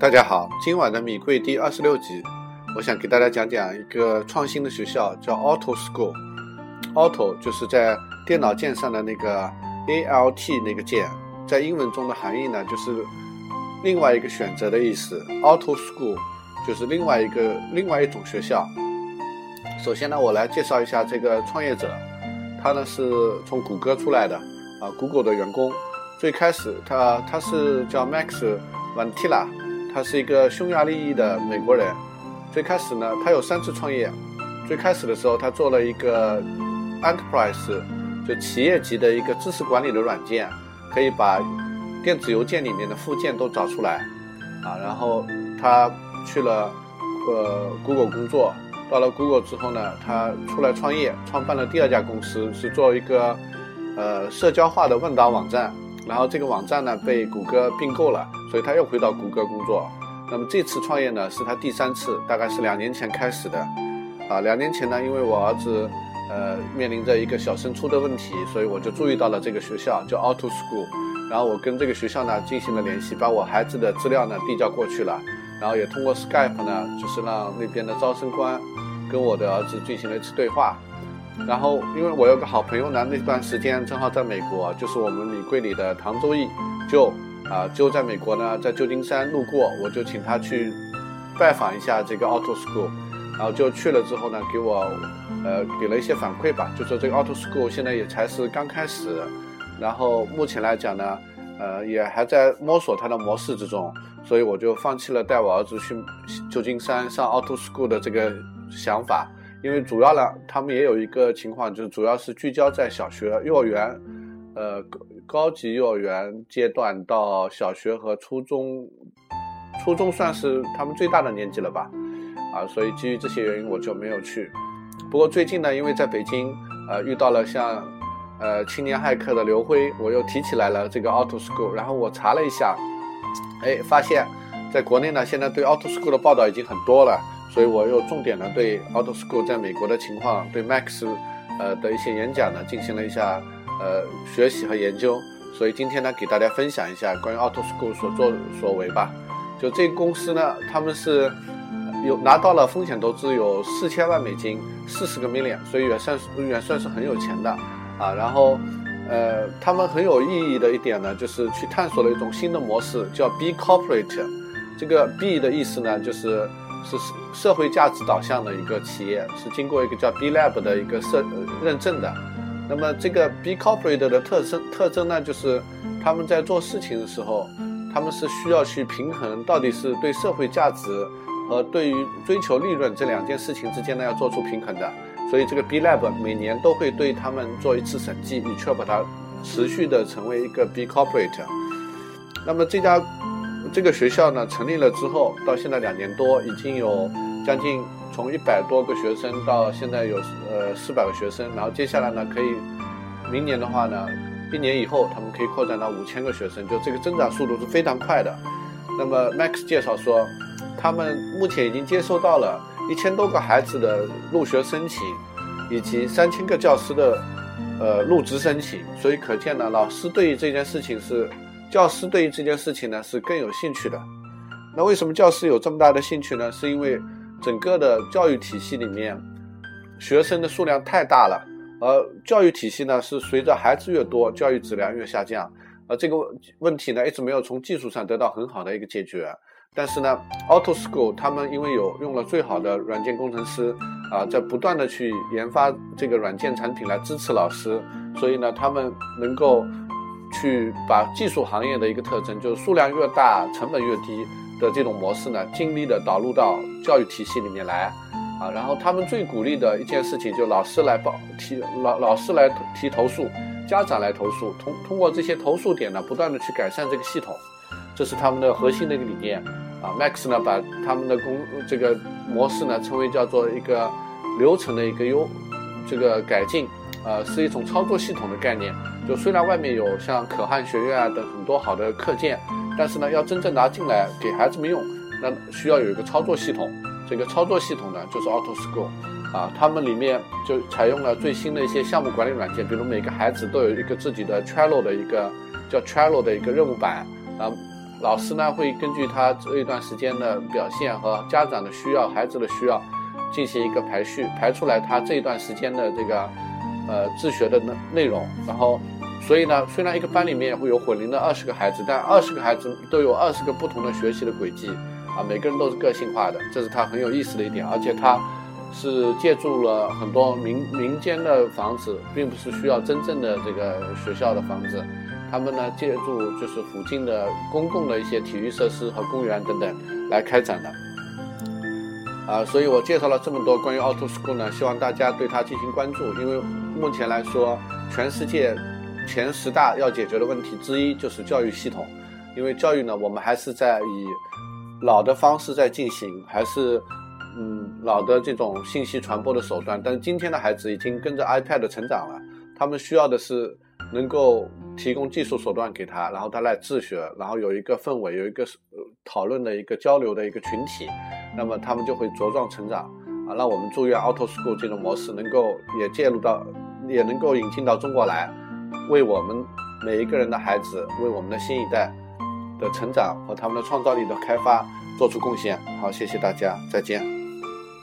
大家好，今晚的米贵第二十六集，我想给大家讲讲一个创新的学校，叫 Auto School。Auto 就是在电脑键上的那个 A L T 那个键，在英文中的含义呢，就是另外一个选择的意思。Auto School 就是另外一个另外一种学校。首先呢，我来介绍一下这个创业者，他呢是从谷歌出来的啊，Google 的员工。最开始他他是叫 Max Vantila。他是一个匈牙利裔的美国人。最开始呢，他有三次创业。最开始的时候，他做了一个 enterprise，就企业级的一个知识管理的软件，可以把电子邮件里面的附件都找出来。啊，然后他去了呃 Google 工作。到了 Google 之后呢，他出来创业，创办了第二家公司，是做一个呃社交化的问答网站。然后这个网站呢被谷歌并购了，所以他又回到谷歌工作。那么这次创业呢是他第三次，大概是两年前开始的。啊，两年前呢，因为我儿子呃面临着一个小升初的问题，所以我就注意到了这个学校叫 Auto School。然后我跟这个学校呢进行了联系，把我孩子的资料呢递交过去了。然后也通过 Skype 呢，就是让那边的招生官跟我的儿子进行了一次对话。然后，因为我有个好朋友呢，那段时间正好在美国，就是我们米柜里的唐周易，就啊就在美国呢，在旧金山路过，我就请他去拜访一下这个 Auto School，然后就去了之后呢，给我呃给了一些反馈吧，就说这个 Auto School 现在也才是刚开始，然后目前来讲呢，呃也还在摸索它的模式之中，所以我就放弃了带我儿子去旧金山上 Auto School 的这个想法。因为主要呢，他们也有一个情况，就是主要是聚焦在小学、幼儿园，呃，高级幼儿园阶段到小学和初中，初中算是他们最大的年纪了吧，啊，所以基于这些原因，我就没有去。不过最近呢，因为在北京，呃，遇到了像，呃，青年骇客的刘辉，我又提起来了这个 Auto School，然后我查了一下，哎，发现在国内呢，现在对 Auto School 的报道已经很多了。所以我又重点呢对 Auto School 在美国的情况，对 Max，呃的一些演讲呢进行了一下呃学习和研究。所以今天呢给大家分享一下关于 Auto School 所作所为吧。就这个公司呢，他们是有拿到了风险投资有四千万美金，四十个 million，所以也算是也算是很有钱的啊。然后呃他们很有意义的一点呢，就是去探索了一种新的模式，叫 B Corporate。这个 B 的意思呢就是。是社会价值导向的一个企业，是经过一个叫 B Lab 的一个社认证的。那么这个 B Corporate 的特征特征呢，就是他们在做事情的时候，他们是需要去平衡到底是对社会价值和对于追求利润这两件事情之间呢要做出平衡的。所以这个 B Lab 每年都会对他们做一次审计，以确保它持续的成为一个 B Corporate。那么这家。这个学校呢成立了之后，到现在两年多，已经有将近从一百多个学生到现在有呃四百个学生，然后接下来呢可以，明年的话呢，一年以后他们可以扩展到五千个学生，就这个增长速度是非常快的。那么 Max 介绍说，他们目前已经接收到了一千多个孩子的入学申请，以及三千个教师的呃入职申请，所以可见呢，老师对于这件事情是。教师对于这件事情呢是更有兴趣的。那为什么教师有这么大的兴趣呢？是因为整个的教育体系里面，学生的数量太大了，而教育体系呢是随着孩子越多，教育质量越下降。而这个问题呢一直没有从技术上得到很好的一个解决。但是呢，Auto School 他们因为有用了最好的软件工程师啊，在不断的去研发这个软件产品来支持老师，所以呢他们能够。去把技术行业的一个特征，就是数量越大，成本越低的这种模式呢，尽力的导入到教育体系里面来，啊，然后他们最鼓励的一件事情，就老师来报提老老师来提投诉，家长来投诉，通通过这些投诉点呢，不断的去改善这个系统，这是他们的核心的一个理念，啊，Max 呢把他们的工这个模式呢称为叫做一个流程的一个优这个改进。呃，是一种操作系统的概念。就虽然外面有像可汗学院啊等很多好的课件，但是呢，要真正拿进来给孩子们用，那需要有一个操作系统。这个操作系统呢，就是 Auto School，啊，他们里面就采用了最新的一些项目管理软件，比如每个孩子都有一个自己的 Trello 的一个叫 Trello 的一个任务板，啊，老师呢会根据他这一段时间的表现和家长的需要、孩子的需要，进行一个排序，排出来他这一段时间的这个呃自学的内内容。然后，所以呢，虽然一个班里面会有混龄的二十个孩子，但二十个孩子都有二十个不同的学习的轨迹啊，每个人都是个性化的，这是他很有意思的一点。而且他是借助了很多民民间的房子，并不是需要真正的这个学校的房子。他们呢，借助就是附近的公共的一些体育设施和公园等等来开展的，啊，所以我介绍了这么多关于 Auto School 呢，希望大家对它进行关注，因为目前来说，全世界前十大要解决的问题之一就是教育系统，因为教育呢，我们还是在以老的方式在进行，还是嗯老的这种信息传播的手段，但是今天的孩子已经跟着 iPad 成长了，他们需要的是。能够提供技术手段给他，然后他来自学，然后有一个氛围，有一个讨论的一个交流的一个群体，那么他们就会茁壮成长啊！让我们祝愿 Auto School 这种模式能够也介入到，也能够引进到中国来，为我们每一个人的孩子，为我们的新一代的成长和他们的创造力的开发做出贡献。好，谢谢大家，再见。